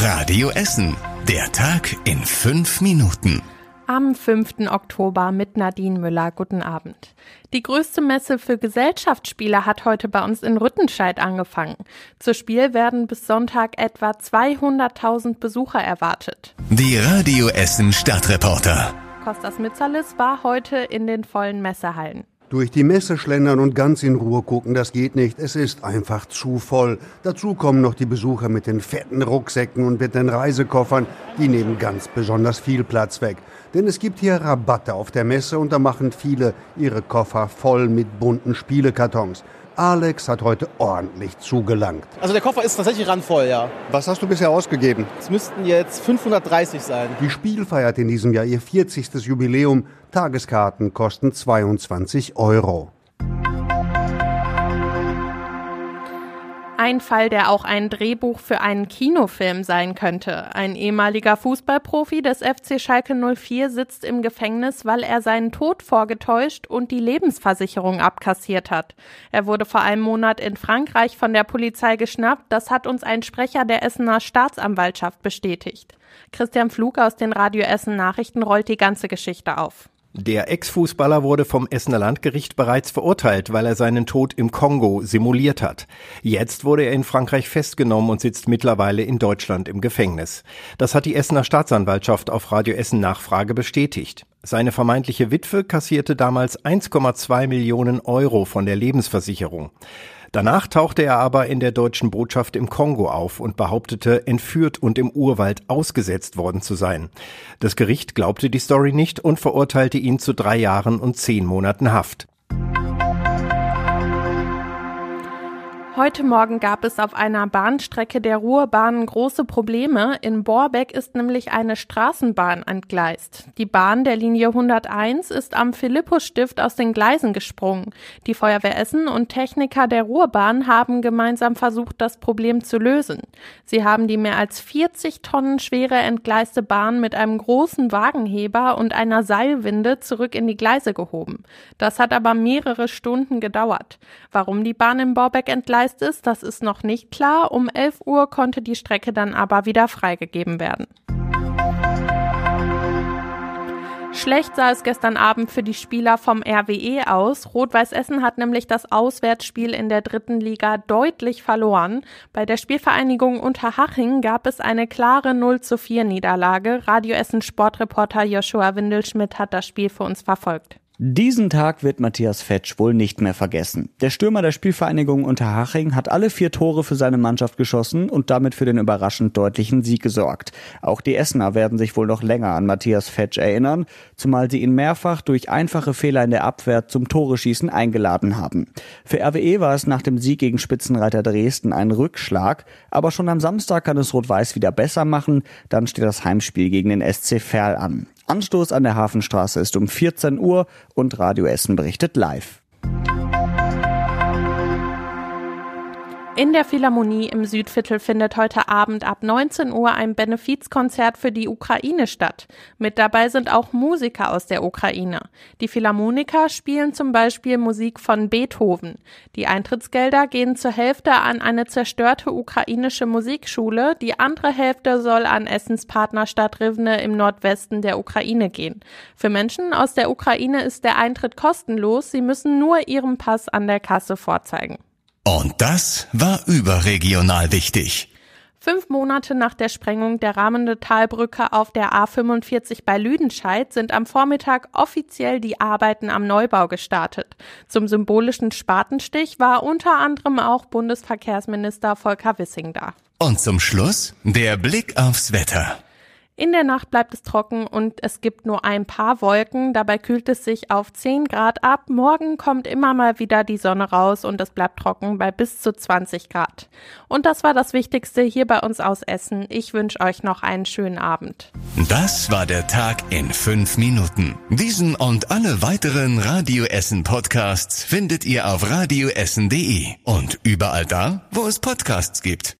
Radio Essen. Der Tag in fünf Minuten. Am 5. Oktober mit Nadine Müller. Guten Abend. Die größte Messe für Gesellschaftsspiele hat heute bei uns in Rüttenscheid angefangen. Zu Spiel werden bis Sonntag etwa 200.000 Besucher erwartet. Die Radio Essen Stadtreporter. Kostas Mitzalis war heute in den vollen Messehallen. Durch die Messe schlendern und ganz in Ruhe gucken, das geht nicht. Es ist einfach zu voll. Dazu kommen noch die Besucher mit den fetten Rucksäcken und mit den Reisekoffern. Die nehmen ganz besonders viel Platz weg. Denn es gibt hier Rabatte auf der Messe und da machen viele ihre Koffer voll mit bunten Spielekartons. Alex hat heute ordentlich zugelangt. Also der Koffer ist tatsächlich randvoll, ja. Was hast du bisher ausgegeben? Es müssten jetzt 530 sein. Die Spiel feiert in diesem Jahr ihr 40. Jubiläum. Tageskarten kosten 22 Euro. Ein Fall, der auch ein Drehbuch für einen Kinofilm sein könnte. Ein ehemaliger Fußballprofi des FC Schalke 04 sitzt im Gefängnis, weil er seinen Tod vorgetäuscht und die Lebensversicherung abkassiert hat. Er wurde vor einem Monat in Frankreich von der Polizei geschnappt. Das hat uns ein Sprecher der Essener Staatsanwaltschaft bestätigt. Christian Flug aus den Radio Essen Nachrichten rollt die ganze Geschichte auf. Der Ex-Fußballer wurde vom Essener Landgericht bereits verurteilt, weil er seinen Tod im Kongo simuliert hat. Jetzt wurde er in Frankreich festgenommen und sitzt mittlerweile in Deutschland im Gefängnis. Das hat die Essener Staatsanwaltschaft auf Radio Essen Nachfrage bestätigt. Seine vermeintliche Witwe kassierte damals 1,2 Millionen Euro von der Lebensversicherung. Danach tauchte er aber in der deutschen Botschaft im Kongo auf und behauptete, entführt und im Urwald ausgesetzt worden zu sein. Das Gericht glaubte die Story nicht und verurteilte ihn zu drei Jahren und zehn Monaten Haft. Heute Morgen gab es auf einer Bahnstrecke der Ruhrbahn große Probleme. In Borbeck ist nämlich eine Straßenbahn entgleist. Die Bahn der Linie 101 ist am Philippusstift aus den Gleisen gesprungen. Die Feuerwehr Essen und Techniker der Ruhrbahn haben gemeinsam versucht, das Problem zu lösen. Sie haben die mehr als 40 Tonnen schwere entgleiste Bahn mit einem großen Wagenheber und einer Seilwinde zurück in die Gleise gehoben. Das hat aber mehrere Stunden gedauert. Warum die Bahn in Borbeck entgleist Gleist ist, das ist noch nicht klar. Um 11 Uhr konnte die Strecke dann aber wieder freigegeben werden. Schlecht sah es gestern Abend für die Spieler vom RWE aus. Rot-Weiß Essen hat nämlich das Auswärtsspiel in der dritten Liga deutlich verloren. Bei der Spielvereinigung Unterhaching gab es eine klare 0 zu 4 Niederlage. Radio Essen Sportreporter Joshua Windelschmidt hat das Spiel für uns verfolgt. Diesen Tag wird Matthias Fetsch wohl nicht mehr vergessen. Der Stürmer der Spielvereinigung Unterhaching hat alle vier Tore für seine Mannschaft geschossen und damit für den überraschend deutlichen Sieg gesorgt. Auch die Essener werden sich wohl noch länger an Matthias Fetsch erinnern, zumal sie ihn mehrfach durch einfache Fehler in der Abwehr zum Toreschießen eingeladen haben. Für RWE war es nach dem Sieg gegen Spitzenreiter Dresden ein Rückschlag, aber schon am Samstag kann es Rot-Weiß wieder besser machen, dann steht das Heimspiel gegen den SC Verl an. Anstoß an der Hafenstraße ist um 14 Uhr und Radio Essen berichtet live. In der Philharmonie im Südviertel findet heute Abend ab 19 Uhr ein Benefizkonzert für die Ukraine statt. Mit dabei sind auch Musiker aus der Ukraine. Die Philharmoniker spielen zum Beispiel Musik von Beethoven. Die Eintrittsgelder gehen zur Hälfte an eine zerstörte ukrainische Musikschule, die andere Hälfte soll an Essens Partnerstadt Rivne im Nordwesten der Ukraine gehen. Für Menschen aus der Ukraine ist der Eintritt kostenlos, sie müssen nur ihren Pass an der Kasse vorzeigen. Und das war überregional wichtig. Fünf Monate nach der Sprengung der Rahmende Talbrücke auf der A45 bei Lüdenscheid sind am Vormittag offiziell die Arbeiten am Neubau gestartet. Zum symbolischen Spatenstich war unter anderem auch Bundesverkehrsminister Volker Wissing da. Und zum Schluss der Blick aufs Wetter. In der Nacht bleibt es trocken und es gibt nur ein paar Wolken. Dabei kühlt es sich auf 10 Grad ab. Morgen kommt immer mal wieder die Sonne raus und es bleibt trocken bei bis zu 20 Grad. Und das war das Wichtigste hier bei uns aus Essen. Ich wünsche euch noch einen schönen Abend. Das war der Tag in fünf Minuten. Diesen und alle weiteren Radio Essen Podcasts findet ihr auf radioessen.de und überall da, wo es Podcasts gibt.